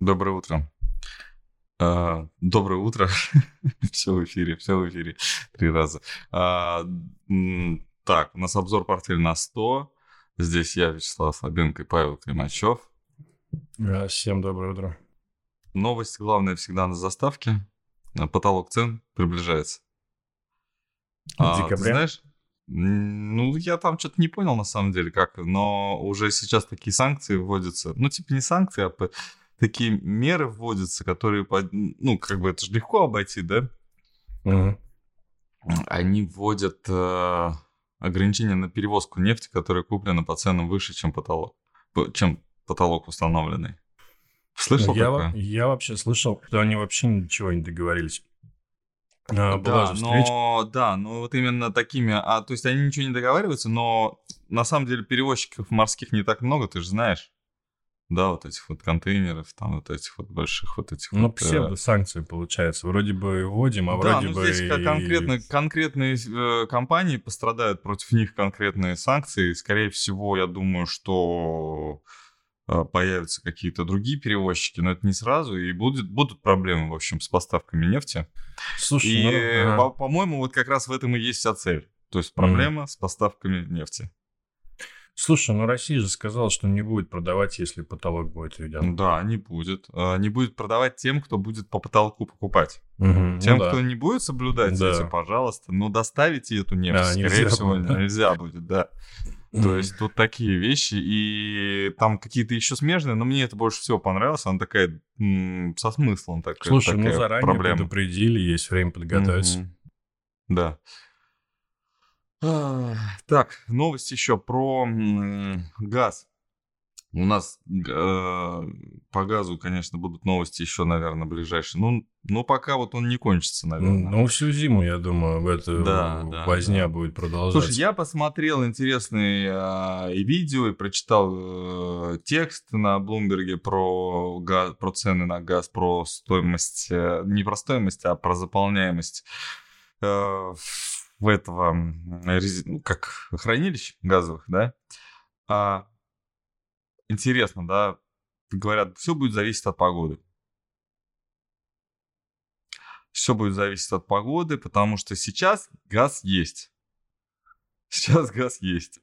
Доброе утро. А, доброе утро. все в эфире, все в эфире. Три раза. А, так, у нас обзор портфеля на 100. Здесь я, Вячеслав Слабенко и Павел Климачев. Всем доброе утро. Новость главная всегда на заставке. Потолок цен приближается. А, ты знаешь, ну, я там что-то не понял, на самом деле, как, но уже сейчас такие санкции вводятся. Ну, типа не санкции, а такие меры вводятся, которые, ну, как бы это же легко обойти, да? Угу. Они вводят э, ограничения на перевозку нефти, которая куплена по ценам выше, чем потолок, чем потолок установленный. Слышал я, такое? Я вообще слышал, что они вообще ничего не договорились. А, да, но да, но вот именно такими, а то есть они ничего не договариваются, но на самом деле перевозчиков морских не так много, ты же знаешь. Да, вот этих вот контейнеров, там вот этих вот больших вот этих ну, вот... Ну, псевдо-санкции, получается. Вроде бы вводим, а да, вроде ну, бы... здесь и... конкретно, конкретные э, компании пострадают, против них конкретные санкции. Скорее всего, я думаю, что э, появятся какие-то другие перевозчики, но это не сразу, и будет, будут проблемы, в общем, с поставками нефти. Слушай, и, ну, ага. по- по-моему, вот как раз в этом и есть вся цель. То есть проблема mm. с поставками нефти. Слушай, ну Россия же сказала, что не будет продавать, если потолок будет введен. Да, не будет. А, не будет продавать тем, кто будет по потолку покупать. Угу, тем, ну, да. кто не будет соблюдать да. эти, пожалуйста, но доставите эту нефть, а, скорее нельзя всего, будет. нельзя будет, да. То есть тут такие вещи, и там какие-то еще смежные, но мне это больше всего понравилось. Она такая со смыслом такая. Слушай, такая ну заранее проблема. предупредили, есть время подготовиться. Mm-hmm. Да. Так, новость еще про газ. У нас э, по газу, конечно, будут новости еще, наверное, ближайшие. Ну, но пока вот он не кончится, наверное. Ну, всю зиму, я думаю, в эту да, возня да. будет продолжаться. Слушай, я посмотрел интересные э, видео и прочитал э, текст на Блумберге про, газ, про цены на газ, про стоимость, э, не про стоимость, а про заполняемость э, в этого, ну, как хранилищ газовых, да, а, интересно, да, говорят, все будет зависеть от погоды. Все будет зависеть от погоды, потому что сейчас газ есть. Сейчас газ есть.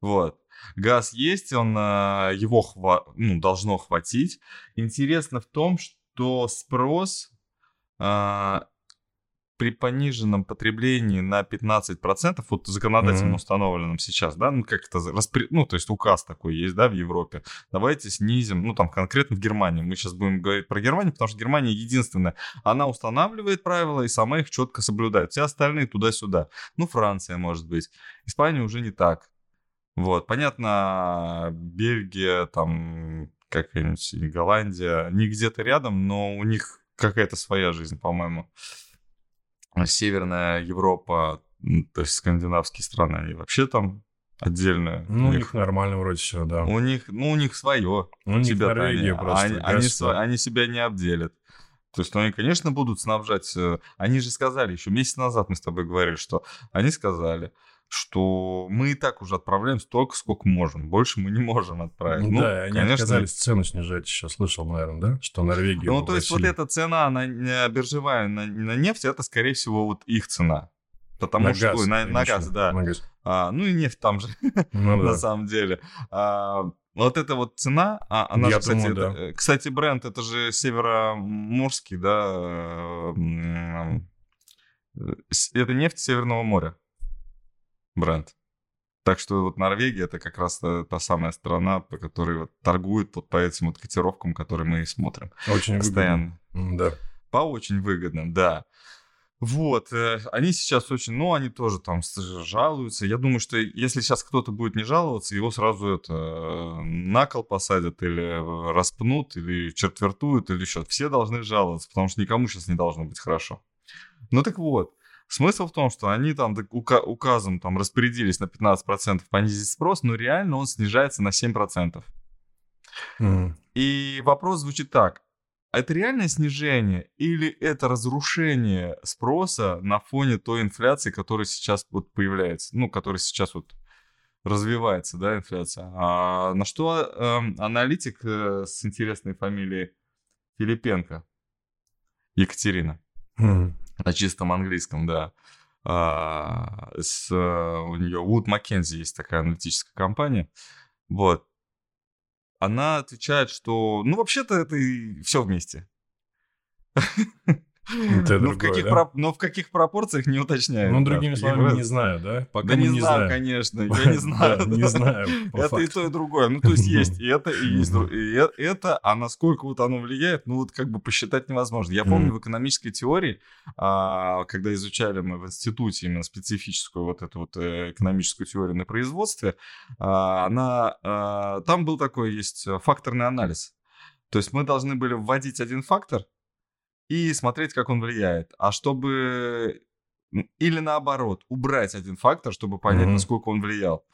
Вот. Газ есть, он, а, его хва- ну, должно хватить. Интересно в том, что спрос а, при пониженном потреблении на 15%, вот законодательно mm-hmm. установленном сейчас, да, ну как это, распри... ну то есть указ такой есть, да, в Европе, давайте снизим, ну там конкретно в Германии, мы сейчас будем говорить про Германию, потому что Германия единственная, она устанавливает правила и сама их четко соблюдает, все остальные туда-сюда, ну Франция может быть, Испания уже не так, вот, понятно, Бельгия, там какая-нибудь Голландия, не где-то рядом, но у них какая-то своя жизнь, по-моему. Северная Европа, то есть скандинавские страны, они вообще там отдельно. Ну, у них, них нормально вроде все, да. У них, ну, у них свое. У них Норвегия они, просто. Они, они, они себя не обделят. То есть, ну, они, конечно, будут снабжать... Э, они же сказали, еще месяц назад мы с тобой говорили, что они сказали, что мы и так уже отправляем столько, сколько можем. Больше мы не можем отправить. Ну, да, они конечно... отказались цену снижать еще. Слышал, наверное, да? Что Норвегия Ну, то есть вот эта цена на, биржевая на, на нефть, это, скорее всего, вот их цена. Потому на что... Газ, на, на газ, да. На газ. А, ну и нефть там же, ну, на самом деле. А, вот эта вот цена, а, она Я же, кстати, думаю, это, да. кстати, бренд, это же североморский, да, это нефть Северного моря бренд. Так что вот Норвегия это как раз та, та самая страна, по которой вот торгуют вот по этим вот котировкам, которые мы и смотрим. Очень постоянно. Выгодно. Да. По очень выгодным, да. Вот, э, они сейчас очень, ну, они тоже там жалуются. Я думаю, что если сейчас кто-то будет не жаловаться, его сразу это на кол посадят или распнут, или четвертуют, или еще. Все должны жаловаться, потому что никому сейчас не должно быть хорошо. Ну так вот, Смысл в том, что они там указом там распорядились на 15% понизить спрос, но реально он снижается на 7%. Mm. И вопрос звучит так. Это реальное снижение или это разрушение спроса на фоне той инфляции, которая сейчас вот появляется, ну, которая сейчас вот развивается, да, инфляция. А на что э, аналитик э, с интересной фамилией Филипенко Екатерина Мгм. На чистом английском, да. А, с, э, у нее Wood Mackenzie есть такая аналитическая компания. Вот. Она отвечает, что, ну, вообще-то это все вместе. Это Ну, в каких да? проп- но в каких пропорциях не уточняет. Ну, другими словами, раз- не знаю, да? Пока Да не не знаю, знаем. конечно, я не знаю. Да, Не да. знаю. по Это и факту. то, и другое. Ну, то есть есть и это, и есть и э- это, а насколько вот оно влияет, ну, вот как бы посчитать невозможно. Я помню в экономической теории, а, когда изучали мы в институте именно специфическую вот эту вот э, экономическую теорию на производстве, а, она, а, там был такой есть э, факторный анализ. То есть мы должны были вводить один фактор и смотреть, как он влияет. А чтобы или наоборот, убрать один фактор, чтобы понять, Мгм. насколько он влиял.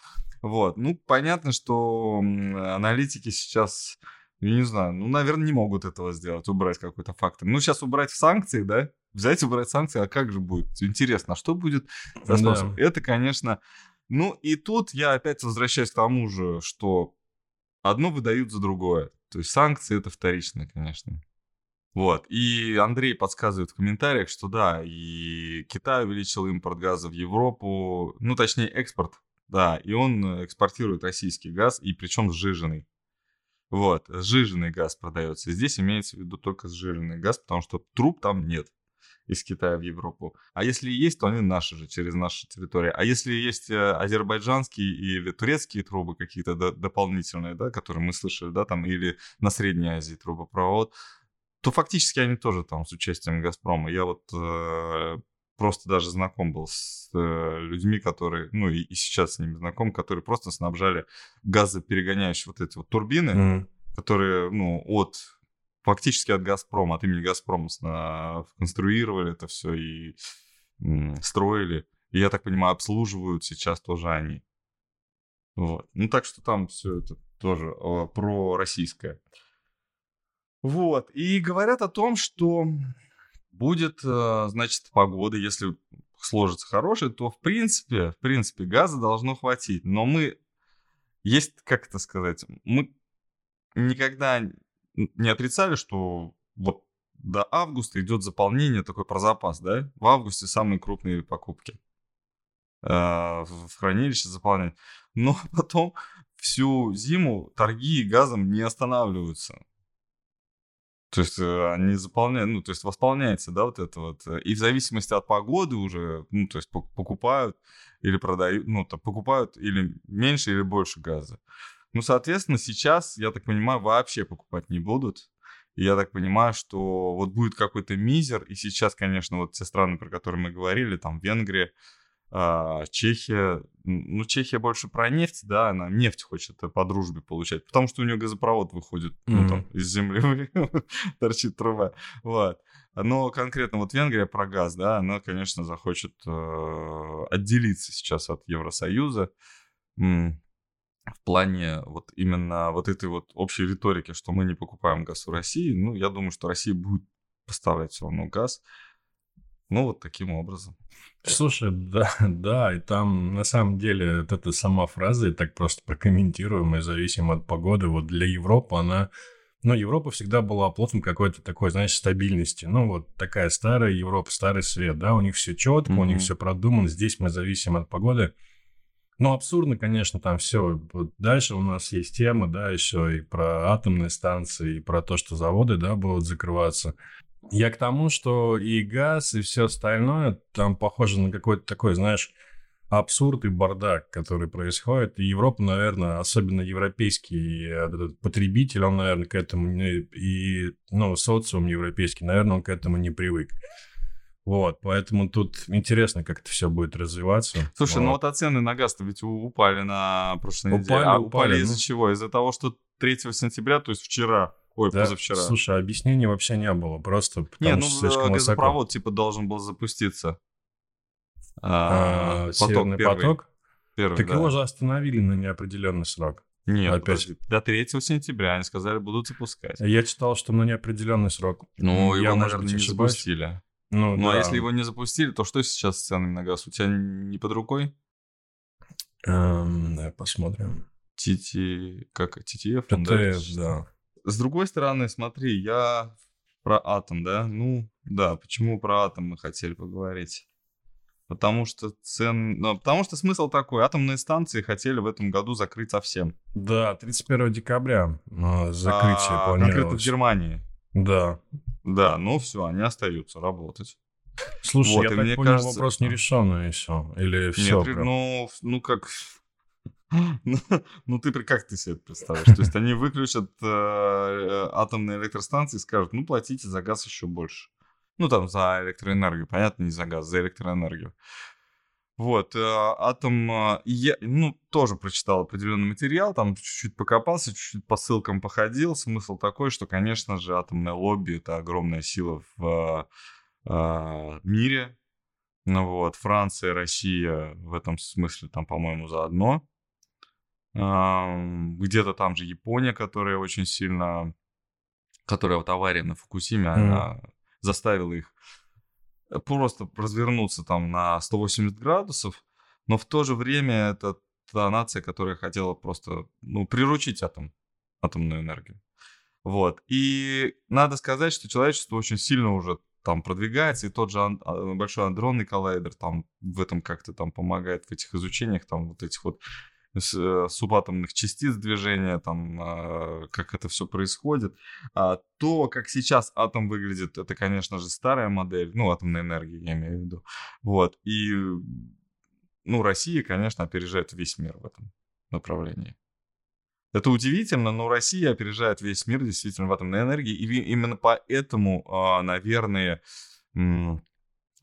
Вот. Ну, понятно, что аналитики сейчас, я не знаю, ну, наверное, не могут этого сделать, убрать какой-то фактор. Ну, сейчас убрать в санкции, да? Взять, убрать санкции, а как же будет? Интересно, а что будет за Да. способ? Это, конечно... Ну, и тут я опять возвращаюсь к тому же, что одно выдают за другое. То есть санкции это вторично, конечно. Вот. И Андрей подсказывает в комментариях, что да, и Китай увеличил импорт газа в Европу, ну, точнее, экспорт, да, и он э, экспортирует российский газ, и причем сжиженный. Вот, сжиженный газ продается. Здесь имеется в виду только сжиженный газ, потому что труб там нет из Китая в Европу. А если есть, то они наши же, через наши территории. А если есть э, азербайджанские или турецкие трубы какие-то до- дополнительные, да, которые мы слышали, да, там, или на Средней Азии трубопровод, то фактически они тоже там с участием Газпрома. Я вот э, просто даже знаком был с э, людьми, которые, ну и, и сейчас с ними знаком, которые просто снабжали газоперегоняющие вот эти вот турбины, Мгм. которые, ну, от фактически от Газпрома, от имени Газпрома сна- конструировали это все и м, строили. И, я так понимаю, обслуживают сейчас тоже они. Вот. Ну, так что там все это тоже э, про российское. Вот. И говорят о том, что будет, э, значит, погода, если сложится хорошая, то, в принципе, в принципе, газа должно хватить. Но мы, есть, как это сказать, мы никогда не отрицали, что вот до августа идет заполнение такой про запас, да? В августе самые крупные покупки э, в хранилище заполнять. Но потом всю зиму торги газом не останавливаются. То есть э, они заполняют, ну, то есть восполняется, да, вот это вот. э, И в зависимости от погоды уже, ну, то есть пок- покупают или продают, ну, то покупают или меньше, или больше газа. Ну, соответственно, сейчас, я так понимаю, вообще покупать не будут. И я так понимаю, что вот будет какой-то мизер. И сейчас, конечно, вот те страны, про которые мы говорили, там Венгрия, а, Чехия. Ну, Чехия больше про нефть, да, она нефть хочет э, по дружбе получать, потому что у нее газопровод выходит, ну, там, из земли торчит труба. Вот. Но конкретно вот Венгрия про газ, да, она, конечно, захочет э, отделиться сейчас от Евросоюза. М, в плане вот именно вот этой вот общей риторики, что мы не покупаем газ у России, ну, я думаю, что Россия будет поставлять все равно газ. Ну, вот таким образом. Слушай, да, да, и там на самом деле вот эта сама фраза, и так просто прокомментирую, мы зависим от погоды. Вот для Европы она... Ну, Европа всегда была оплотом какой-то такой, знаешь, стабильности. Ну, вот такая старая Европа, старый свет, да, у них все четко, у них все продумано, здесь мы зависим от погоды. Ну, абсурдно, конечно, там все. Вот дальше у нас есть тема, да, еще и про атомные станции, и про то, что заводы, да, будут закрываться. Я к тому, что и газ, и все остальное там похоже на какой-то такой, знаешь, абсурд и бардак, который происходит. И Европа, наверное, особенно европейский э, этот потребитель, он, наверное, к этому не... И, ну, социум европейский, наверное, он к этому не привык. Вот, поэтому тут интересно, как это все будет развиваться. Слушай, ну Вот. вот а на газ-то ведь упали на прошлой неделе. Упали, А упали, упали из-за ну. чего? Из-за того, что 3 сентября, то есть вчера, ой, Да, позавчера. Слушай, объяснений вообще не было, просто потому Не, ну что слишком высоко. газопровод типа должен был запуститься. А, А, Северный первый, поток? Первый, Так да. его же остановили на неопределенный срок. Нет, опять. подожди, до 3 сентября они сказали, будут запускать. Я читал, что на неопределенный срок. Ну, Я, его, может наверное, не ошибаюсь. запустили. Ну, Ну, а да. если его не запустили, то что сейчас с ценами на газ? У тебя не под рукой? Эм, да, посмотрим. TT, как TTF? ТТФ, да. С другой стороны, смотри, я про атом, да? Ну, да, почему про атом мы хотели поговорить? Потому что цен... Ну, потому что смысл такой. Атомные станции хотели в этом году закрыть совсем. Да, 31 декабря э, закрытие а, планировалось. Конкретно в Германии. Да. Да, ну все, они остаются работать. Слушай, вот, я так понял, кажется... вопрос нерешенный еще. Или все? Нет, ну, ну как... Ну, ну, ты как ты себе это представляешь? То есть они выключат э, э, атомные электростанции и скажут, ну, платите за газ еще больше. Ну, там, за электроэнергию, понятно, не за газ, за электроэнергию. Вот, э, атом, э, я, ну, тоже прочитал определенный материал, там чуть-чуть покопался, чуть-чуть по ссылкам походил. Смысл такой, что, конечно же, атомное лобби — это огромная сила в э, мире. Ну вот, Франция, Россия в этом смысле там, по-моему, заодно. Где-то там же Япония, которая очень сильно, которая вот авария на Фукусиме, mm. она заставила их просто развернуться там на 180 градусов, но в то же время это та нация, которая хотела просто, ну, приручить атом, атомную энергию. Вот. И надо сказать, что человечество очень сильно уже там продвигается, и тот же а, большой андронный коллайдер там в этом как-то там помогает в этих изучениях, там вот этих вот Э, субатомных частиц движения, там, а, как это все происходит. А то, как сейчас атом выглядит, это, конечно же, старая модель, ну, атомной энергии, я имею в виду. Вот, и, ну, Россия, конечно, опережает весь мир в этом направлении. Это удивительно, но Россия опережает весь мир действительно в атомной энергии, и именно поэтому, а, наверное,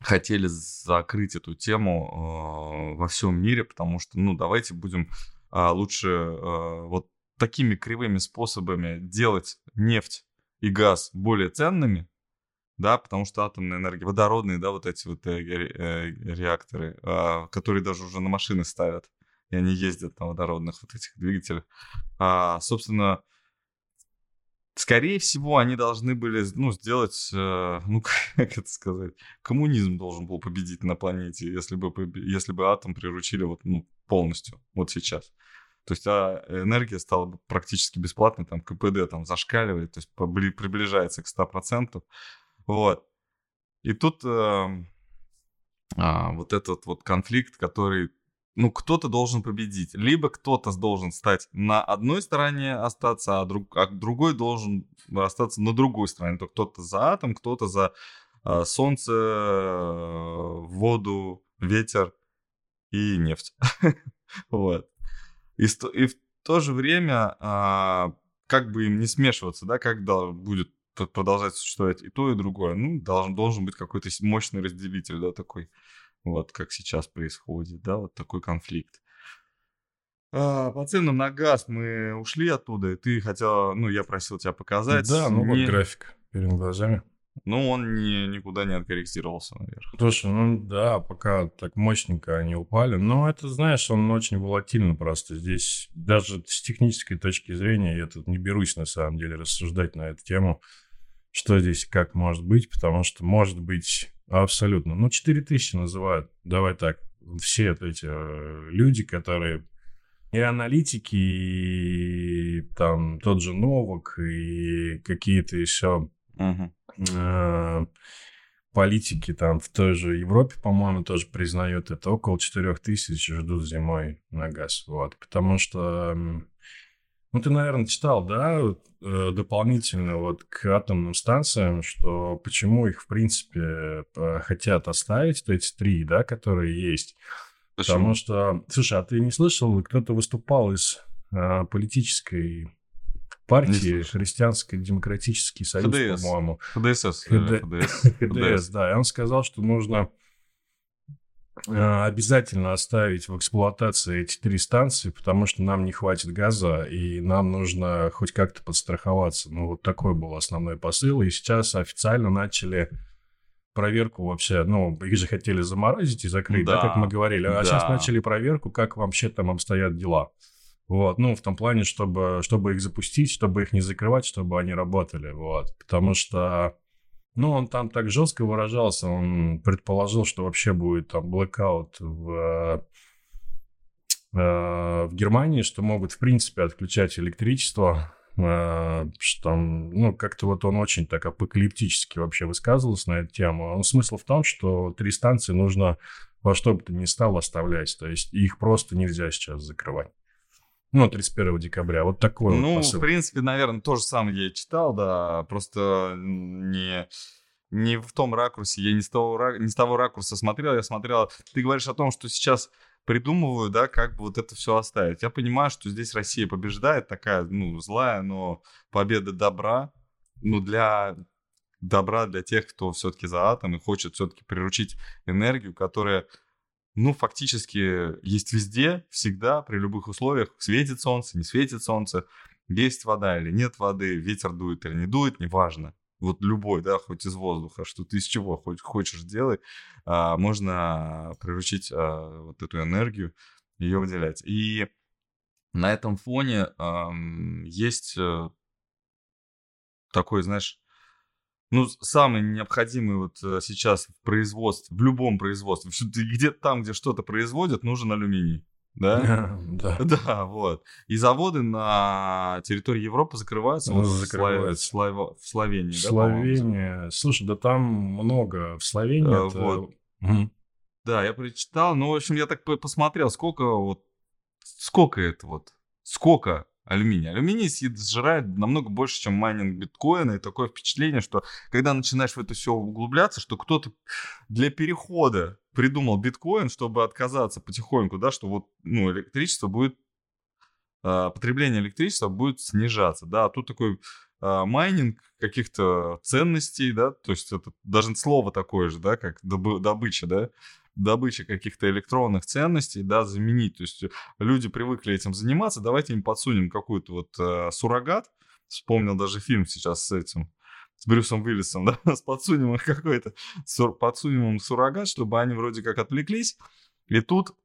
хотели закрыть эту тему э, во всем мире, потому что, ну, давайте будем э, лучше э, вот такими кривыми способами делать нефть и газ более ценными, да, потому что атомная энергия, водородные, да, вот эти вот э, э, реакторы, э, которые даже уже на машины ставят, и они ездят на водородных вот этих двигателях, а, собственно, Скорее всего, они должны были, ну, сделать, э, ну, как это сказать, коммунизм должен был победить на планете, если бы, если бы атом приручили вот, ну, полностью, вот сейчас. То есть а энергия стала бы практически бесплатной, там КПД там зашкаливает, то есть приближается к 100%. Вот. И тут э, а, вот этот вот конфликт, который ну, кто-то должен победить. Либо кто-то должен стать на одной стороне остаться, а, друг, а другой должен остаться на другой стороне. То кто-то за атом, кто-то за э, солнце, э, воду, ветер и нефть. вот. И, в то же время, э, как бы им не смешиваться, да, когда будет продолжать существовать и то, и другое, ну, должен, должен быть какой-то мощный разделитель, да, такой вот как сейчас происходит, да, вот такой конфликт. А, по ценам на газ мы ушли оттуда, и ты хотел, ну, я просил тебя показать. Да, ну не... вот график перед глазами. Ну, он не, никуда не откорректировался наверх. Слушай, ну да, пока так мощненько они упали. Но это, знаешь, он очень волатильно просто. Здесь даже с технической точки зрения я тут не берусь, на самом деле, рассуждать на эту тему, что здесь как может быть, потому что может быть Абсолютно. Ну, 4000 называют. Давай так. Все эти э, люди, которые и аналитики, и там тот же Новок, и какие-то еще uh-huh. э, политики там в той же Европе, по-моему, тоже признают это. Около 4000 ждут зимой на газ. Вот. Потому что ну, ты, наверное, читал, да, э, дополнительно вот к атомным станциям, что почему их, в принципе, хотят оставить, то эти три, да, которые есть. Почему? Потому что, слушай, а ты не слышал, кто-то выступал из а, политической партии Христианский демократический союз, ХДС. по-моему. ХДСС. ХД... ХДС. ХДС, да. И он сказал, что нужно Э, обязательно оставить в эксплуатации эти три станции, потому что нам не хватит газа, и нам нужно хоть как-то подстраховаться. Ну, вот такой был основной посыл. И сейчас официально начали проверку вообще, ну, их же хотели заморозить и закрыть, да, да как мы говорили, а да. сейчас начали проверку, как вообще там обстоят дела. Вот, ну, в том плане, чтобы, чтобы их запустить, чтобы их не закрывать, чтобы они работали, вот. Потому что ну, он там так жестко выражался, он предположил, что вообще будет там блэкаут в, э, в Германии, что могут, в принципе, отключать электричество Э, что ну, как-то вот он очень так апокалиптически вообще высказывался на эту тему. Он смысл в том, что три станции нужно во что бы то ни стало оставлять, то есть их просто нельзя сейчас закрывать. Ну, 31 декабря. Вот такой ну, вот посыл. в принципе, наверное, то же самое я и читал, да, просто не не в том ракурсе, я не с, того, не с того ракурса смотрел, я смотрел, ты говоришь о том, что сейчас придумываю, да, как бы вот это все оставить. Я понимаю, что здесь Россия побеждает, такая, ну, злая, но победа добра, ну, для добра для тех, кто все-таки за атом и хочет все-таки приручить энергию, которая, ну, фактически есть везде, всегда, при любых условиях. Светит солнце, не светит солнце, есть вода или нет воды, ветер дует или не дует, неважно вот любой, да, хоть из воздуха, что ты из чего хоть хочешь делай, а, можно приручить а, вот эту энергию, ее выделять. И на этом фоне а, есть а, такой, знаешь, ну, самый необходимый вот э, сейчас в производстве, в любом производстве, где там, где что-то производят, нужен алюминий да? Да. Да, вот. И заводы на территории Европы закрываются. Ну, вот закрываются. В, Слав... в Словении, В да, Словении. Слушай, да там много. В Словении Э, это... вот. Мгм. Да, я прочитал. Ну, в общем, я так по- посмотрел, сколько вот... Сколько это вот? Сколько Алюминий. Съед- сжирает намного больше, чем майнинг биткоина. И такое впечатление, что когда начинаешь в это все углубляться, что кто-то для перехода придумал биткоин, чтобы отказаться потихоньку, да, что вот, ну, электричество будет, а, потребление электричества будет снижаться, да, а тут такой а, майнинг каких-то ценностей, да, то есть это даже слово такое же, да, как добы- добыча, да, добыча каких-то электронных ценностей, да, заменить, то есть люди привыкли этим заниматься, давайте им подсунем какой-то вот а, суррогат, вспомнил даже фильм сейчас с этим, с Брюсом Уиллисом, да, с подсунем их какой-то, сур, подсунем им суррогат, чтобы они вроде как отвлеклись, и тут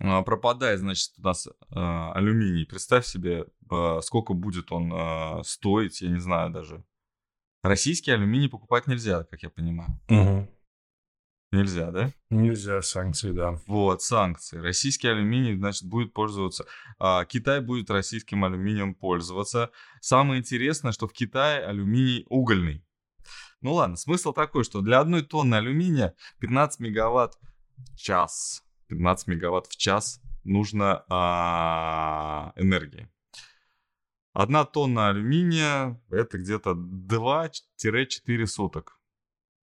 а, пропадает, значит, у нас а, алюминий. Представь себе, а, сколько будет он а, стоить, я не знаю даже. Российский алюминий покупать нельзя, как я понимаю. Мгм. Нельзя, да? Нельзя санкции, да. Вот, санкции. Российский алюминий, значит, будет пользоваться. а, Китай будет российским алюминием пользоваться. Самое интересное, что в Китае алюминий угольный. Ну ладно, смысл такой, что для одной тонны алюминия 15 мегаватт в час. 15 мегаватт в час нужно а, энергии. Одна тонна алюминия это где-то 2-4 суток.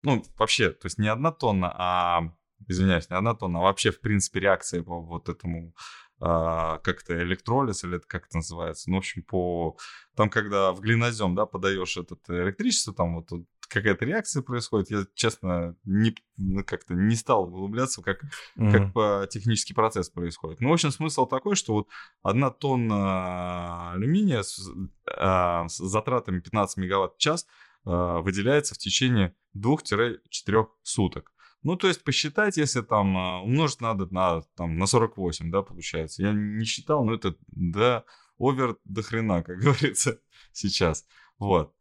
Ну, вообще, то есть не одна тонна, а, извиняюсь, не одна тонна, а вообще, в принципе, реакция по вот этому, а, как это, электролиз, или это как это называется, ну, в общем, по, там, когда в глинозем, да, подаешь это электричество, там вот какая-то реакция происходит, я, честно, не, ну, как-то не стал углубляться, как, Мгм. как по технический процесс происходит. Ну, в общем, смысл такой, что вот одна тонна алюминия с, а, с затратами 15 мегаватт в час выделяется в течение 2-4 суток. Ну, то есть посчитать, если там а, умножить надо на, там, на 48, да, получается. Я не считал, но это да, овер до хрена, как говорится сейчас. Вот.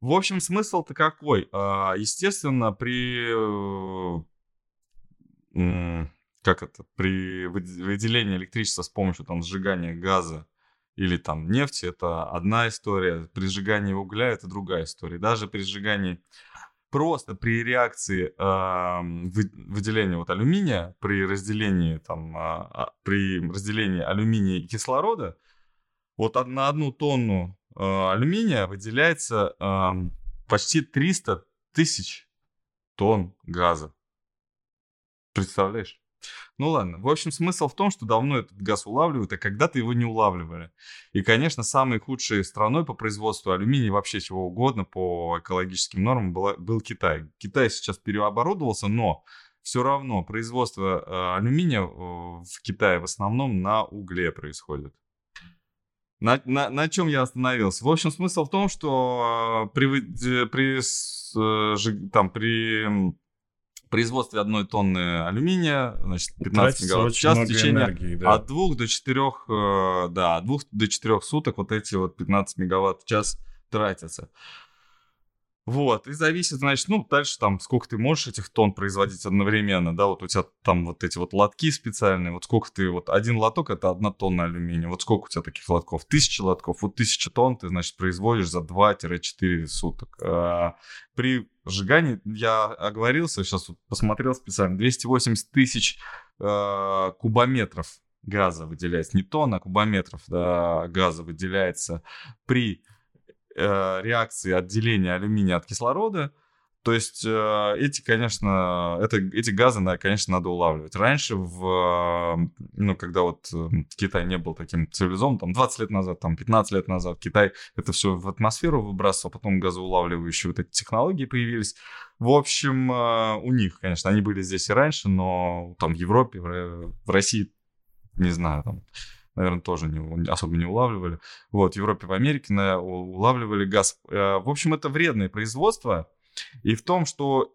В общем, смысл-то какой? А, Естественно, при э, как это, при выд- выделении электричества с помощью там сжигания газа или там нефти, это одна история, при сжигании угля это другая история. Даже при сжигании, просто при реакции ам, вы- выделения вот алюминия, при разделении там, а, при разделении алюминия и кислорода, вот на одну тонну а, алюминия выделяется ам, почти 300 тысяч тонн газа. Представляешь? Ну ладно. В общем, смысл в том, что давно этот газ улавливают, а когда-то его не улавливали. И, конечно, самой худшей страной по производству алюминия, вообще чего угодно, по экологическим нормам была, был Китай. Китай сейчас переоборудовался, но все равно производство э, алюминия э, в Китае в основном на угле происходит. На, на, на чем я остановился? В общем, смысл в том, что при, вы- э, при, с- э, там, при производстве одной тонны алюминия, значит, 15 Тратится мегаватт в час в течение энергии, да. от двух до четырех, э, да, от двух до четырех суток вот эти вот 15 мегаватт в час тратятся. Вот, и зависит, значит, ну, дальше там, сколько ты можешь этих тонн производить одновременно, да, вот у тебя там вот эти вот лотки специальные, вот сколько ты, вот один лоток это одна тонна алюминия, вот сколько у тебя таких лотков? Тысяча лотков, вот тысяча тонн ты, значит, производишь за 2-4 суток. А, при сжигании, я оговорился, сейчас посмотрел специально, 280 тысяч а, кубометров газа выделяется, не тонн, а кубометров да, газа выделяется при э, реакции отделения алюминия от кислорода. То есть э, эти, конечно, это, эти газы, конечно, надо улавливать. Раньше, в, ну, когда вот Китай не был таким цивилизованным, там 20 лет назад, там 15 лет назад, Китай это все в атмосферу выбрасывал, потом газоулавливающие вот эти технологии появились. В общем, э, у них, конечно, они были здесь и раньше, но там в Европе, в России, не знаю, там наверное, тоже не, особо не улавливали. Вот, в Европе, в Америке на, улавливали газ. Э, в общем, это вредное производство. И в том, что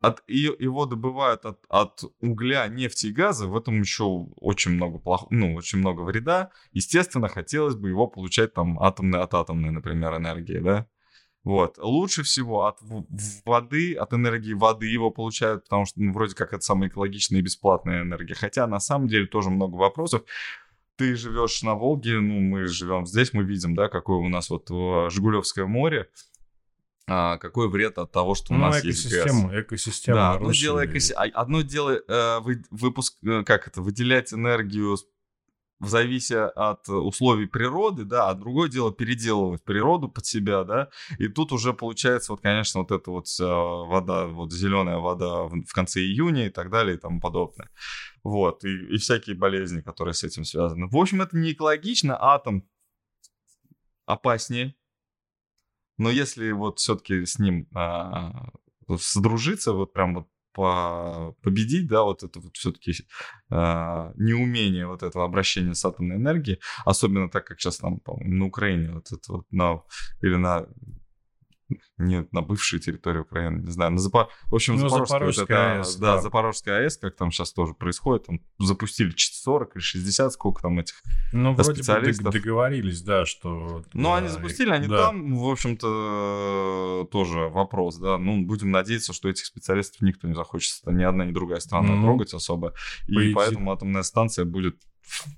от, его добывают от, от угля, нефти и газа, в этом еще очень много, плох, ну, очень много вреда. Естественно, хотелось бы его получать там атомной, от атомной, например, энергии, да. Вот. Лучше всего от воды, от энергии воды его получают, потому что ну, вроде как это самая экологичная и бесплатная энергия. Хотя на самом деле тоже много вопросов ты живешь на Волге, ну, мы живем здесь, мы видим, да, какое у нас вот э, Жигулевское море, а, какой вред от того, что у ну, нас есть газ. Экосистема, Да, одно дело, экоси... А, одно дело э, вы, выпуск, э, как это, выделять энергию в зависимости от условий природы, да, а другое дело переделывать природу под себя, да, и тут уже получается вот, конечно, вот эта вот вода, вот зеленая вода в конце июня и так далее и тому подобное. Вот, и, и всякие болезни, которые с этим связаны. В общем, это не экологично, атом опаснее, но если вот все-таки с ним а, содружиться, вот прям вот по победить, да, вот это вот все-таки э, а, неумение вот этого обращения с атомной энергией, особенно так, как сейчас там, по на Украине, вот это вот на, или на нет, на бывшей территории Украины, не знаю, на Запор... В общем, ну, Запорожская, АЭС, да, да, Запорожская АЭС, как там сейчас тоже происходит, там запустили 40 или 60, сколько там этих ну, вроде специалистов. Бы договорились, да, что... Ну, да, они запустили, они да. там, в общем-то, тоже вопрос, да, ну, будем надеяться, что этих специалистов никто не захочет, ни одна, ни другая страна ну, трогать особо, и поэтому атомная станция будет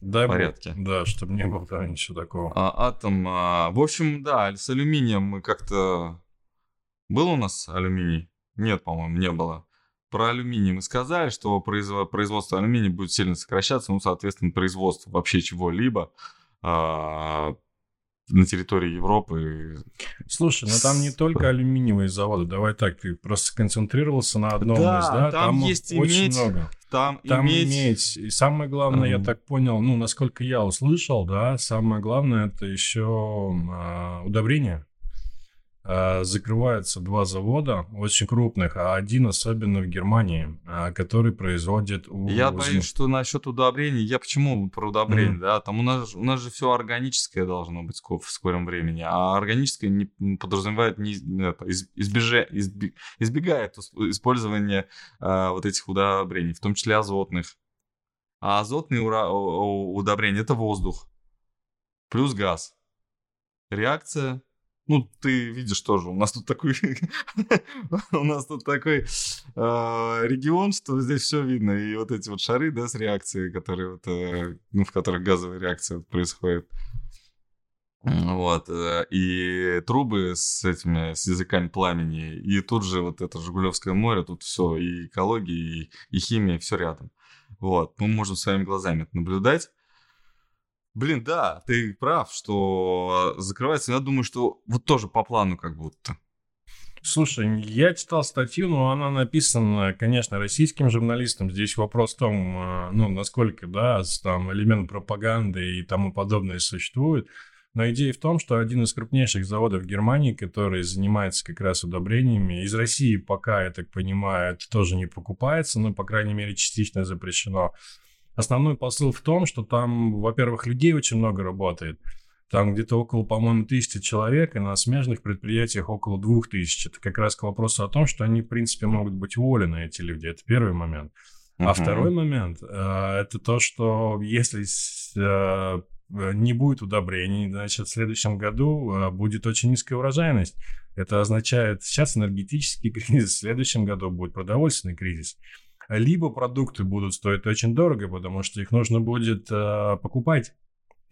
Дай порядке. Бог, да, чтобы не было там ничего такого. А, атом, а, в общем, да, с алюминием мы как-то был у нас алюминий? Нет, по-моему, не было. Про алюминий мы сказали, что производство алюминия будет сильно сокращаться, ну, соответственно, производство вообще чего-либо а, на территории Европы. Слушай, ну там не только алюминиевые заводы, давай так, ты просто сконцентрировался на одном да, из, да? Там, там есть очень медь, много. Там, там иметь... медь. И самое главное, mm. я так понял, ну, насколько я услышал, да, самое главное это еще а, удобрение. Э, закрываются два завода очень крупных, а один особенно в Германии, э, который производит... Я боюсь, что насчет удобрений, я почему про удобрения, mm. да, там у нас, у нас же все органическое должно быть в скором времени, а органическое не подразумевает, не, это, избеже, изби, избегает использования а, вот этих удобрений, в том числе азотных. А азотные ура, удобрения это воздух плюс газ. Реакция ну, ты видишь тоже, у нас тут такой, у нас тут такой э, регион, что здесь все видно, и вот эти вот шары, да, с реакцией, которые вот, э, ну, в которых газовая реакция вот происходит. Вот, э, и трубы с этими, с языками пламени, и тут же вот это Жигулевское море, тут все, и экология, и, и химия, все рядом. Вот, мы можем своими глазами это наблюдать. Блин, да, ты прав, что закрывается. Я думаю, что вот тоже по плану как будто. Слушай, я читал статью, но она написана, конечно, российским журналистом. Здесь вопрос в том, э, ну, насколько, да, там элемент пропаганды и тому подобное существует. Но идея в том, что один из крупнейших заводов Германии, который занимается как раз удобрениями, из России пока, я так понимаю, это тоже не покупается, но, по крайней мере, частично запрещено. Основной посыл в том, что там, во-первых, людей очень много работает. Там где-то около, по-моему, тысячи человек, и на смежных предприятиях около двух тысяч. Это как раз к вопросу о том, что они, в принципе, могут быть уволены, эти люди. Это первый момент. Uh-huh. А второй момент э, это то, что если э, не будет удобрений, значит, в следующем году э, будет очень низкая урожайность. Это означает, сейчас энергетический кризис, в следующем году будет продовольственный кризис. Либо продукты будут стоить очень дорого, потому что их нужно будет э, покупать.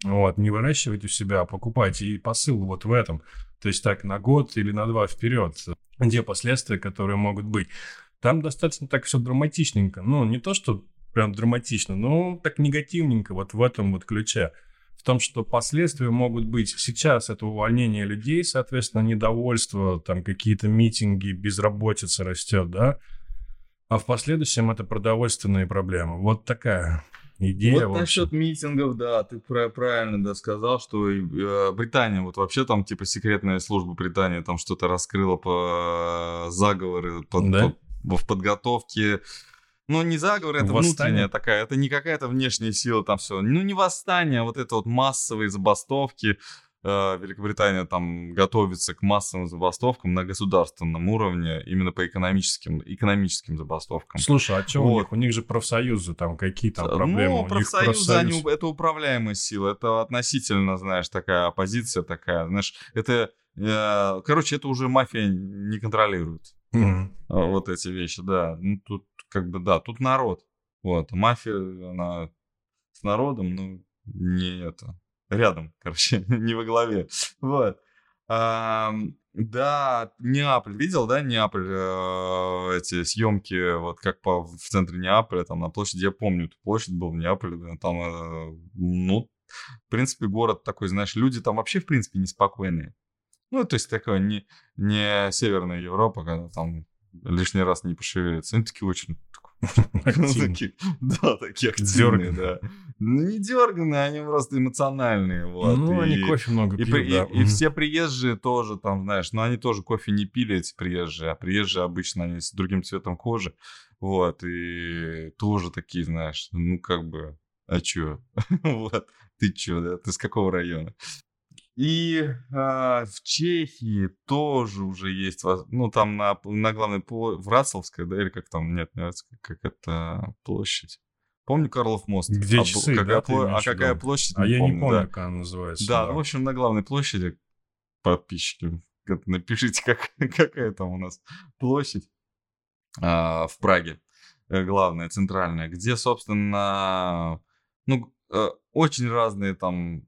Вот, не выращивать у себя, а покупать. И посыл вот в этом. То есть так на год или на два вперед. Где последствия, которые могут быть. Там достаточно так все драматичненько. Ну, не то, что прям драматично, но так негативненько вот в этом вот ключе. В том, что последствия могут быть сейчас это увольнение людей, соответственно, недовольство, там какие-то митинги, безработица растет, да, а в последующем это продовольственные проблемы. Вот такая идея. Вот насчет митингов, да, ты правильно да, сказал, что э, Британия, вот вообще там типа секретная служба Британии там что-то раскрыла по э, заговоры, по, да? по, в подготовке ну, не заговор, это восстание. внутренняя такая, это не какая-то внешняя сила там все. Ну, не восстание, а вот это вот массовые забастовки. Э, Великобритания там готовится к массовым забастовкам на государственном уровне, именно по экономическим, экономическим забастовкам. Слушай, а что вот. у них? У них же профсоюзы там, какие там проблемы? Ну, профсоюзы, профсоюз... они, это управляемая сила, это относительно, знаешь, такая оппозиция такая, знаешь, это, э, короче, это уже мафия не контролирует. Mm-hmm. Вот эти вещи, да. Ну, тут как бы, да, тут народ. Вот, мафия, она с народом, ну, не это, рядом, короче, не во главе. Вот. А, да, Неаполь, видел, да, Неаполь, э, эти съемки, вот как по, в центре Неаполя, там на площади, я помню, эту площадь был в Неаполе, там, э, ну, в принципе, город такой, знаешь, люди там вообще, в принципе, неспокойные. Ну, то есть такое не, не Северная Европа, когда там лишний раз не пошевелится. Они такие очень... Да, такие активные, да. Ну, не дерганные, они просто эмоциональные. Вот. Ну, они кофе много пьют, да. И все приезжие тоже там, знаешь, но они тоже кофе не пили, эти приезжие, а приезжие обычно они с другим цветом кожи. Вот, и тоже такие, знаешь, ну, как бы, а чё? вот, ты чё, да? Ты с какого района? И а, в Чехии тоже уже есть, ну там на, на главной в Расселской, да, или как там, нет, не как это площадь. Помню Карлов мост. Где а, часы, какая, да, пла- а какая площадь? А не я помню, не помню, да. как она называется. Да, да, ну, в общем, на главной площади, подписчики, напишите, как, какая там у нас площадь а, в Праге, э, главная, центральная, где, собственно, ну, э, очень разные там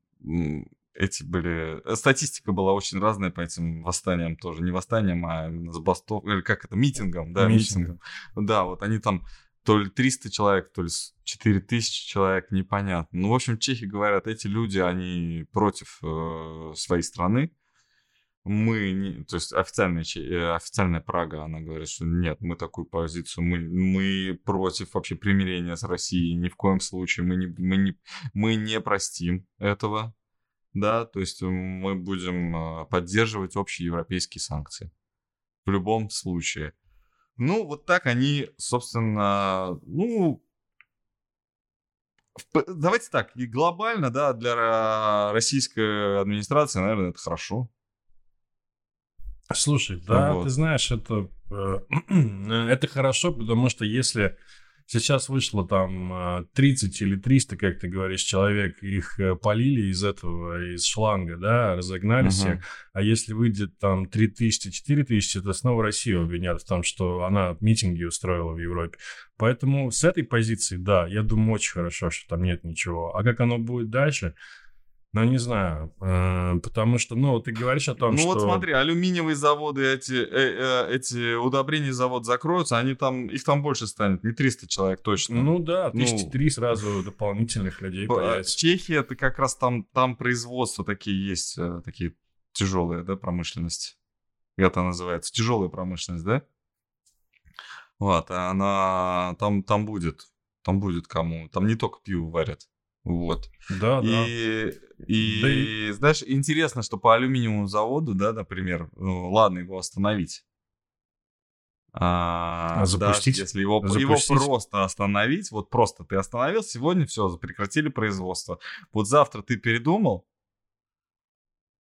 эти были... Э, статистика была очень разная по этим восстаниям тоже. Не восстаниям, а забастов... Или как это, митингам, да, митингам. Да, вот они там то ли 300 человек, то ли 4000 человек, непонятно. Ну, в общем, чехи говорят, эти люди, они против э, своей страны. Мы, не, то есть официальная, э, официальная Прага, она говорит, что нет, мы такую позицию, мы, мы против вообще примирения с Россией, ни в коем случае, мы не, мы не, мы не простим этого да, то есть мы будем а, поддерживать общие европейские санкции. В любом случае. Ну, вот так они, собственно, ну, давайте так, и глобально, да, для российской администрации, наверное, это хорошо. Слушай, да, вот. ты знаешь, это, э, это хорошо, потому что если Сейчас вышло там 30 э, или 300, как ты говоришь, человек, их э, полили из этого, из шланга, да, разогнали uh-huh. всех. А если выйдет там 3000, 4000, то снова Россию обвинят в том, что она митинги устроила в Европе. Поэтому с этой позиции, да, я думаю, очень хорошо, что там нет ничего. А как оно будет дальше, ну, не знаю, э, потому что, ну, ты говоришь о том, ну, что... Ну, вот смотри, алюминиевые заводы, эти, э, э, эти удобрения завод закроются, они там, их там больше станет, не 300 человек точно. Ну да, тысячи ну, три сразу дополнительных людей появится. В Чехии это как раз там, там производство такие есть, э, такие тяжелые, да, промышленность. Это называется, тяжелая промышленность, да? Вот, она там, там будет, там будет кому, там не только пиво варят. Вот. Да, и, да. И, да и, знаешь, интересно, что по алюминиевому заводу, да, например, ну, ладно его остановить. А, а запустить? Да, если его, запустить? его просто остановить, вот просто ты остановил, сегодня все, прекратили производство. Вот завтра ты передумал,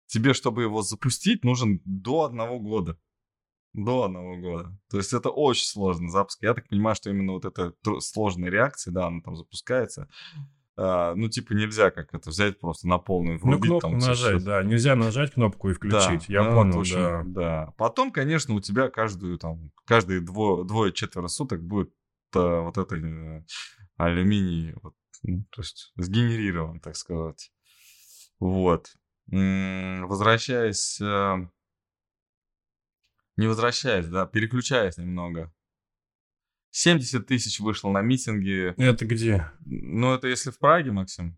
тебе, чтобы его запустить, нужен до одного года. До одного года. То есть это очень сложный запуск. Я так понимаю, что именно вот эта сложная реакция, да, она там запускается А, ну, типа, нельзя как это взять просто на полную Ну, врубить. кнопку там, нажать, да. Нельзя нажать кнопку и включить. Я ну, понял, очень- да. да. Потом, конечно, у тебя каждую там, каждые дво- двое-четверо суток будет э, вот это э, алюминий, вот, ну, то есть сгенерирован, так сказать. Вот. Возвращаясь, э, не возвращаясь, да, переключаясь немного. 70 тысяч вышло на митинги. Это где? Ну, это если в Праге, Максим?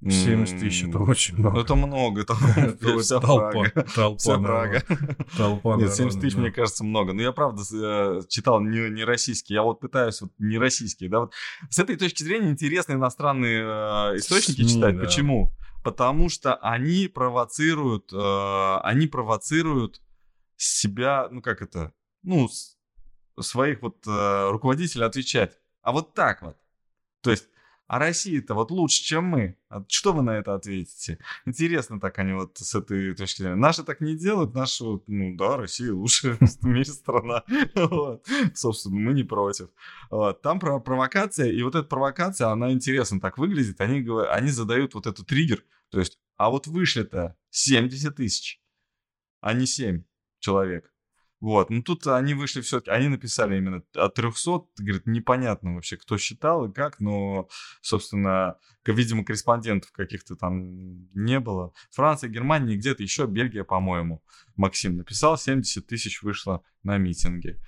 70 тысяч, это очень ну, много. Это много, это Это вся толпа, Прага. толпа Вся. Прага. Толпа Нет, 70 народа, тысяч, да. мне кажется, много. Но я, правда, э, читал не, не российские. Я вот пытаюсь вот не российские. Да, вот. С этой точки зрения интересно иностранные э, источники СМИ, читать. да. Почему? Потому что они провоцируют, э, они провоцируют себя, ну как это, ну, с- своих вот э, руководителей отвечать. А вот так вот. То есть, а Россия-то вот лучше, чем мы. А что вы на это ответите? Интересно так они вот с этой точки зрения. Наши так не делают, наши, вот, ну да, Россия лучшая в мире страна. Собственно, мы не против. Там про провокация, и вот эта провокация, она интересно так выглядит. Они, они задают вот этот триггер. То есть, а вот вышли-то 70 тысяч, а не 7 человек. Вот, ну тут они вышли все-таки, они написали именно от 300, говорит, непонятно вообще, кто считал и как, но, собственно, видимо, корреспондентов каких-то там не было. Франция, Германия, где-то еще, Бельгия, по-моему, Максим написал, 70 тысяч вышло на митинги.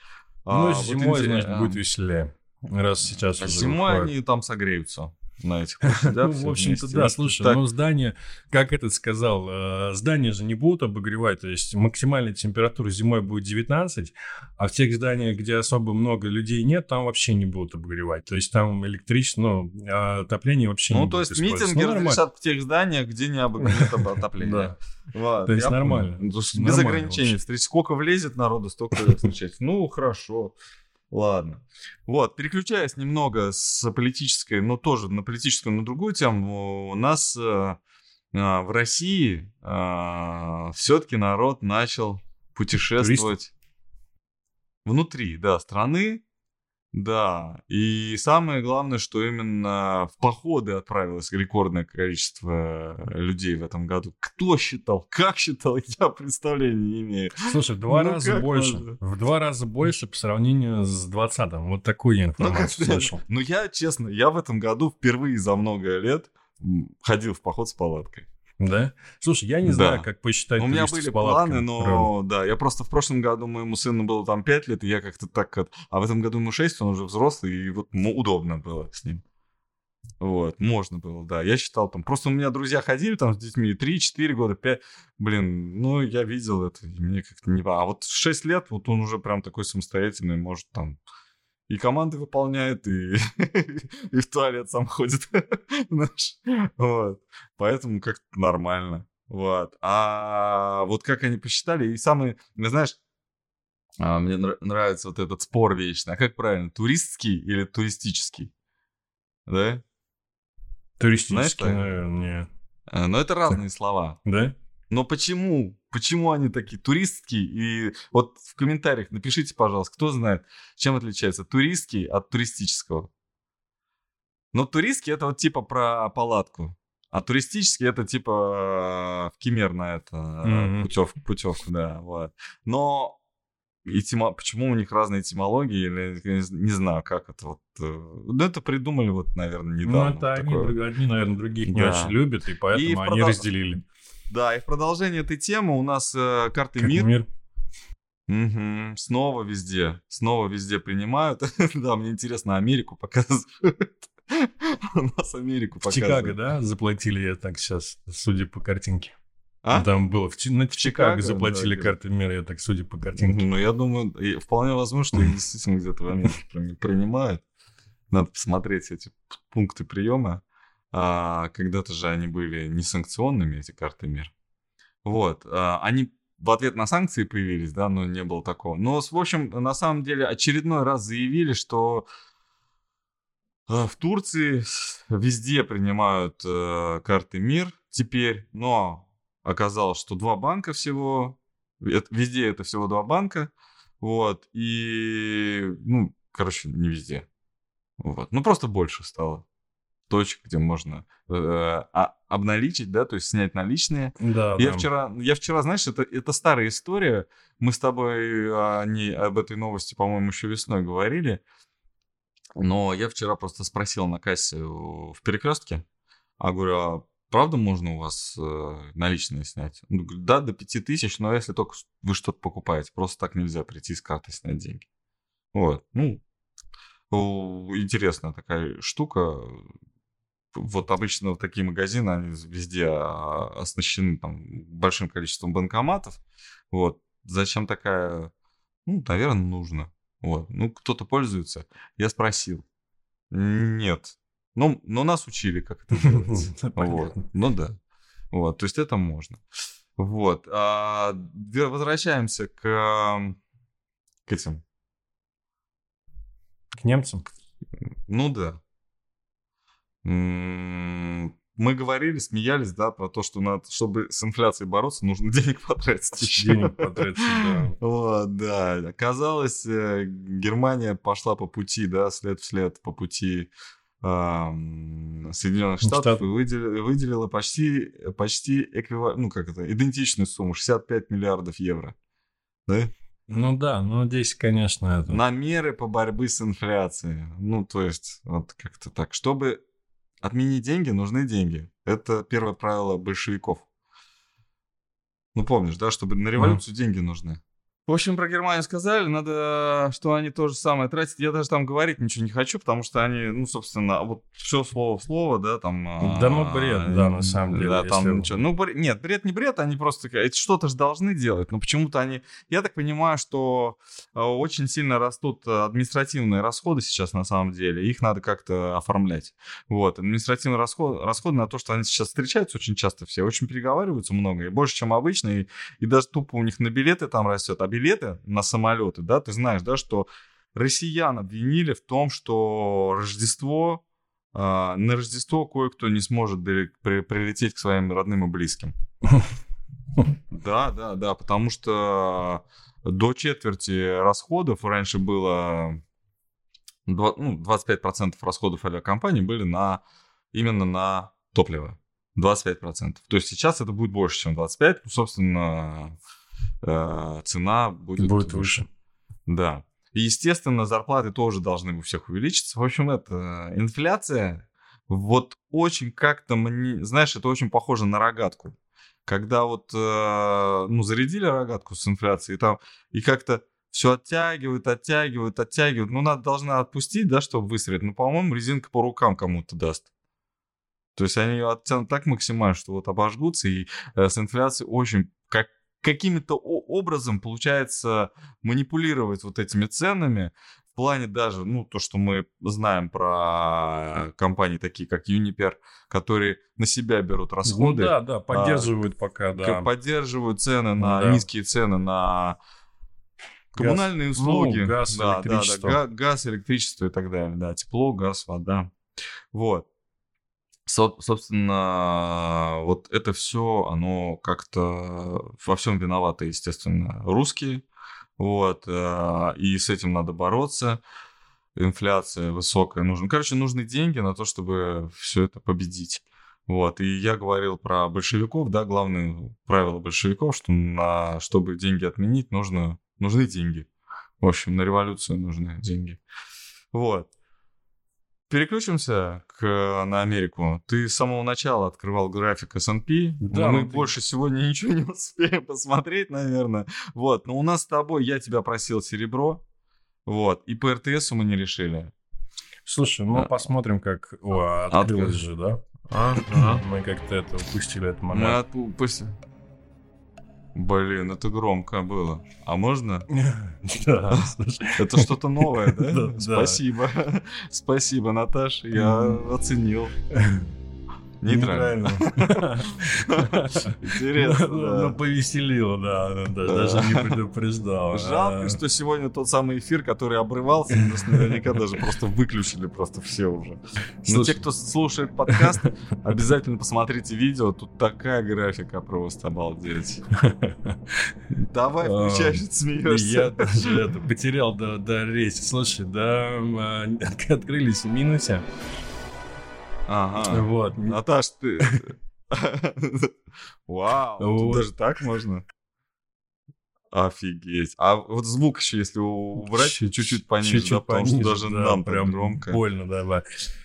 Ну, А, вот зимой, интерес- значит, а, будет веселее. Раз сейчас а уже зимой выходит. они там согреются на этих площадях. Ну, в общем-то, да, слушай, так. ну здание, как этот сказал, э, здания же не будут обогревать, то есть максимальная температура зимой будет 19, а в тех зданиях, где особо много людей нет, там вообще не будут обогревать, то есть там электричество, ну, а отопление вообще не Ну, будет то есть использоваться. митинги Ну, разрешат в тех зданиях, где не об- нет об- отопления. Да. Вот, То есть нормально. Ну, Без ограничений. Сколько влезет народу, столько и встречать. Ну, хорошо. Ладно. Вот, переключаясь немного с политической, но тоже на политическую, на другую тему, у нас э, а, в России все-таки народ начал путешествовать внутри, да, страны, да, и самое главное, что именно в походы отправилось рекордное количество людей в этом году. Кто считал, как считал, я представления не имею. Слушай, в два Ну, раза больше, можно? в два раза больше по сравнению с 20-м, вот такую я Ну, информацию сказать, слышал. ну, я, честно, я в этом году впервые за много лет ходил в поход с палаткой. Да? Слушай, я не Да. знаю, как посчитать У меня были планы, но да, я просто в прошлом году моему сыну было там 5 лет, и я как-то так, а в этом году ему 6, он уже взрослый, и вот ну, удобно было с ним. Вот, можно было, да. Я считал там, просто у меня друзья ходили там с детьми 3-4 года, 5, блин, ну, я видел это, и мне как-то не... А вот в 6 лет вот он уже прям такой самостоятельный, может там и команды выполняет, и, и в туалет сам ходит. Вот. Поэтому как-то нормально. Вот. А вот как они посчитали, и самый, ну, знаешь, а, мне нра- нравится вот этот спор вечный. А как правильно, туристский или туристический? Да? Туристические, Знаешь, наверное, нет. А, Но это разные слова. Да? Но почему? Почему они такие туристские? И вот в комментариях напишите, пожалуйста, кто знает, чем отличается туристский от туристического. Но туристский это вот типа про палатку. А туристический это типа э, в Кемер на это Мгм. путевку, путевку, да, вот. Но этимо- почему у них разные этимологии, или не, не знаю, как это вот. э, Ну, это придумали вот, наверное, недавно. ну, это они, такое. друг- одни, наверное, других не Да. очень любят, и поэтому в они продол- разделили. Да, и в продолжение этой темы у нас э, карты Как мир. мир. Мгм. Снова везде. Снова везде принимают. да, мне интересно, Америку показывают. У нас Америку В показывают. Чикаго, да, заплатили, я так сейчас, судя по картинке. А? Там было, в, на- в Чикаго Чикаго, заплатили да, карты мира, я так, судя по картинке. Ну, я думаю, вполне возможно, что действительно где-то в Америке при- принимают. Надо посмотреть эти пункты приема. А, когда-то же они были несанкционными, эти карты мир. Вот. а, они в ответ на санкции появились, да, но не было такого. Но, в общем, на самом деле очередной раз заявили, что э, в Турции везде принимают э, карты мир теперь, но оказалось, что два банка всего, везде это всего два банка, вот, и, ну, короче, не везде, вот, ну, просто больше стало. Точек, где можно э, а, обналичить, да, то есть снять наличные. Да, Я да. вчера, я вчера, знаешь, это, это старая история. Мы с тобой о ней, об этой новости, по-моему, еще весной говорили. Но я вчера просто спросил на кассе в перекрестке, а говорю, а правда можно у вас э, наличные снять? Он говорит, да, до 5000, но если только вы что-то покупаете, просто так нельзя прийти с карты снять деньги. Вот, ну, интересная такая штука. Вот обычно вот такие магазины, они везде а, оснащены там большим количеством банкоматов. Вот, зачем такая, ну, наверное, нужно. Вот, ну, кто-то пользуется. Я спросил. Нет, но, но нас учили, как это делать. Вот. Ну да. Вот, то есть это можно. Вот. А, возвращаемся к, к этим. К немцам? Ну да. Мы говорили, смеялись, да, про то, что надо, чтобы с инфляцией бороться, нужно денег потратить еще. Денег потратить, да. Вот, да. Оказалось, э, Германия пошла по пути, да, след вслед по пути Соединенных Штатов Штат. и выделила, выделила почти, почти эквивалент, ну как это, идентичную сумму, 65 миллиардов евро. Да? Ну да, ну здесь, конечно, это... На меры по борьбе с инфляцией. Ну, то есть, вот как-то так. Чтобы отменить деньги, нужны деньги. Это первое правило большевиков. Ну, помнишь, да, чтобы на революцию mm. деньги нужны. В общем, про Германию сказали, надо, что они то же самое тратят. Я даже там говорить ничего не хочу, потому что они, ну, собственно, вот все слово в слово, да, там... Да ну бред, да, на самом деле. Да, там если... ничего. Ну, бред, нет, бред не бред, они просто что-то же должны делать, но почему-то они... Я так понимаю, что а, очень сильно растут административные расходы сейчас на самом деле, их надо как-то оформлять. Вот, административные расходы, расходы на то, что они сейчас встречаются очень часто все, очень переговариваются много, и больше, чем обычно, и, и даже тупо у них на билеты там растет, а билеты на самолеты, да, ты знаешь, да, что россиян обвинили в том, что Рождество, э, на Рождество кое-кто не сможет при, при, прилететь к своим родным и близким. Да, да, да, потому что до четверти расходов раньше было 20, ну, 25% расходов авиакомпании были на именно на топливо. 25%. То есть сейчас это будет больше, чем 25%. Ну, собственно, э, цена будет, будет выше. выше. Да. И, естественно, зарплаты тоже должны у всех увеличиться. В общем, это инфляция. Вот очень как-то мне, знаешь, это очень похоже на рогатку. Когда вот, э, ну, зарядили рогатку с инфляцией, и там, и как-то все оттягивают, оттягивают, оттягивают. Ну, надо, должна отпустить, да, чтобы выстрелить. Ну, по-моему, резинка по рукам кому-то даст. То есть они ее оттянут так максимально, что вот обожгутся, и э, с инфляцией очень, как, каким-то образом получается манипулировать вот этими ценами в плане даже, ну, то, что мы знаем про компании такие, как Uniper, которые на себя берут ну расходы. Ну, да, да, поддерживают а, пока, да. Поддерживают цены на, да. низкие цены на коммунальные газ, услуги. Ну, газ, да, электричество. Да, да, газ, электричество и так далее, да, тепло, газ, вода. Вот. Со- собственно, вот это все, оно как-то во всем виноваты, естественно, русские. Вот, э, и с этим надо бороться. Инфляция высокая, нужно. Короче, нужны деньги на то, чтобы все это победить. Вот, и я говорил про большевиков, да, главное правило большевиков, что на, чтобы деньги отменить, нужно, нужны деньги. В общем, на революцию нужны деньги. Вот переключимся к, на Америку. Ты с самого начала открывал график S&P. Да, мы ты... больше сегодня ничего не успеем посмотреть, наверное. Вот, но у нас с тобой, я тебя просил серебро. Вот, и по РТС мы не решили. Слушай, ну а... посмотрим, как... О, открылось же, да? Ага. Мы как-то это упустили этот момент. Мы упустили. Блин, это громко было. А можно? Да. Это что-то новое, да? Спасибо. Спасибо, Наташа, я оценил. Нейтрально. Интересно. Ну, повеселило, да. Даже не предупреждал. Жалко, что сегодня тот самый эфир, который обрывался, нас наверняка даже просто выключили просто все уже. Но те, кто слушает подкаст, обязательно посмотрите видео. Тут такая графика просто обалдеть. Давай, включай, что смеешься. Я даже это потерял до рейса. Слушай, да, открылись в минусе. Ага. Вот. Наташ, ты... Вау, даже так можно? Офигеть. А вот звук еще, если убрать, Чуть- чуть-чуть пониже, чуть-чуть да, потому что пониже, даже да, нам прям громко. больно, да,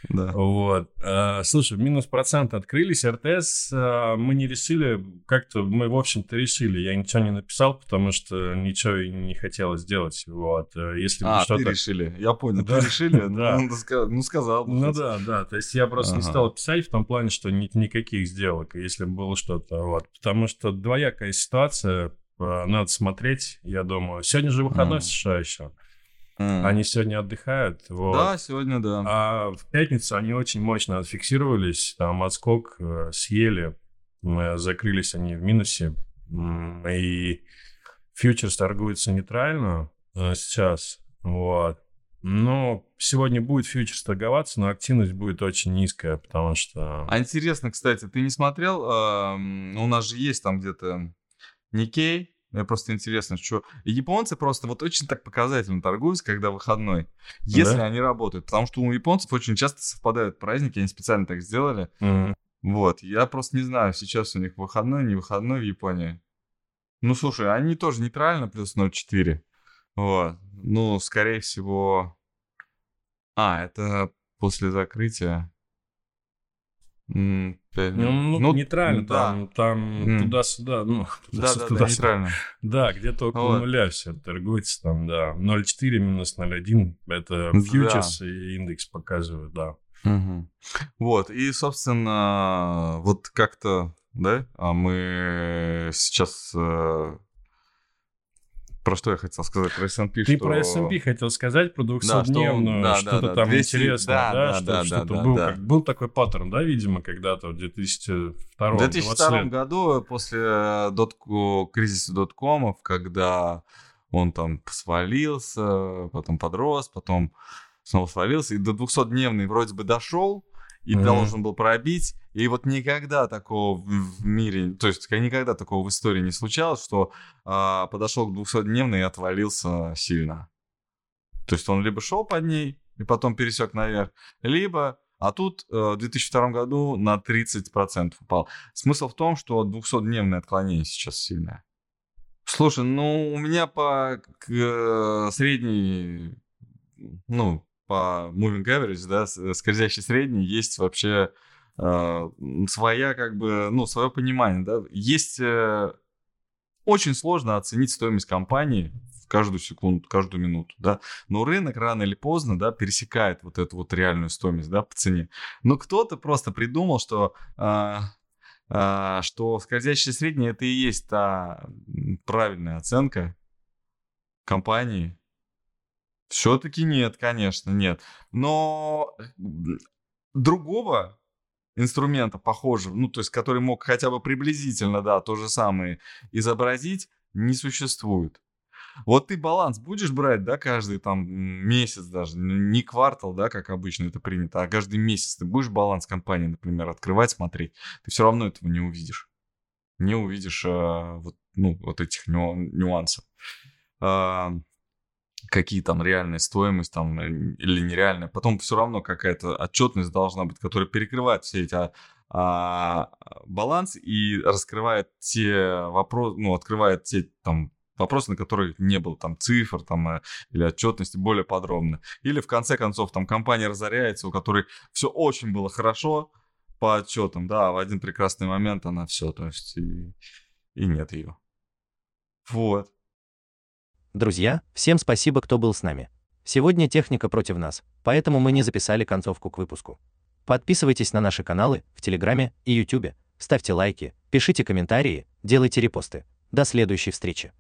Да. Вот. А, слушай, минус процент открылись. РТС а, мы не решили. Как-то мы, в общем-то, решили. Я ничего не написал, потому что ничего и не хотелось сделать. Вот. Если А, ты что-то... решили. Я понял, Да, ты решили? да. Ну, Ну, сказал. Ну да, да. То есть я просто не стал писать в том плане, что ни- никаких сделок, если бы было что-то. Вот. Потому что двоякая ситуация. А, Надо смотреть, я думаю. Сегодня же выходной в США еще. М. Они сегодня отдыхают. Вот. Да, сегодня да. А в пятницу они очень мощно отфиксировались, там отскок э, съели, э, закрылись они в минусе, и фьючерс торгуется нейтрально э, сейчас, вот. Но сегодня будет фьючерс торговаться, но активность будет очень низкая, потому что... А интересно, кстати, ты не смотрел? эм, У нас же есть там где-то Никей. Мне просто интересно, что... Японцы просто вот очень так показательно торгуются, когда выходной. Если Да? они работают. Потому что у японцев очень часто совпадают праздники, они специально так сделали. М, Вот, я просто не знаю, сейчас у них выходной, не выходной в Японии. Ну, слушай, они тоже нейтрально, плюс 0,4. Вот. Ну, скорее всего... А, это после закрытия. Ну, ну, нейтрально, да. там, там М. туда-сюда, ну, Да, да, да, туда-сюда. нейтрально. Да, где-то около Вот. нуля все торгуется там, да. 0,4 минус 0,1 это Да. фьючерс и индекс показывают, да. Мгм. Вот, и, собственно, вот как-то, да, а мы сейчас... Про что я хотел сказать? Про S&P, Ты что... про S&P хотел сказать, про Да, что он- 200-дневную, да, что-то да, там 200, интересное, да, да, что, да, что-то да, был, да. как- был такой паттерн, да, видимо, когда-то в 2002 В 2002 лет. году, после э, дотку, кризиса доткомов, когда он там свалился, потом подрос, потом снова свалился, и до 200-дневный вроде бы дошел, и Мгм. должен был пробить, и вот никогда такого в, мире, то есть никогда такого в истории не случалось, что а, подошел к 200-дневной и отвалился сильно. То есть он либо шел под ней и потом пересек наверх, либо... А тут э, в 2002 году на 30% упал. Смысл в том, что 200-дневное отклонение сейчас сильное. Слушай, ну у меня по к, э, средней, ну, по moving average, да, с- скользящий средний, есть вообще э, своя, как бы, ну, свое понимание, да. Есть... э, очень сложно оценить стоимость компании в каждую секунду, каждую минуту, да. Но рынок рано или поздно, да, пересекает вот эту вот реальную стоимость, да, по цене. Но кто-то просто придумал, что, а, что скользящее среднее это и есть та правильная оценка компании. Все-таки нет, конечно, нет. Но м, другого инструмента похожего, ну, то есть, который мог хотя бы приблизительно, да, то же самое изобразить, не существует. Вот ты баланс будешь брать, да, каждый там месяц даже, не квартал, да, как обычно это принято, а каждый месяц ты будешь баланс компании, например, открывать, смотреть, ты все равно этого не увидишь. Не увидишь а, вот, ну, вот этих ню- нюансов. А, какие там реальная стоимость там э, или нереальная. Потом все равно какая-то отчетность должна быть, которая перекрывает все эти а, а, баланс и раскрывает те вопросы, ну, открывает те там вопросы, на которых не было там цифр там э, или отчетности более подробно. Или в конце концов там компания разоряется, у которой все очень было хорошо по отчетам, да, а в один прекрасный момент она все, то есть и, и нет ее. Вот. Друзья, всем спасибо, кто был с нами. Сегодня техника против нас, поэтому мы не записали концовку к выпуску. Подписывайтесь на наши каналы в Телеграме и Ютубе, ставьте лайки, пишите комментарии, делайте репосты. До следующей встречи.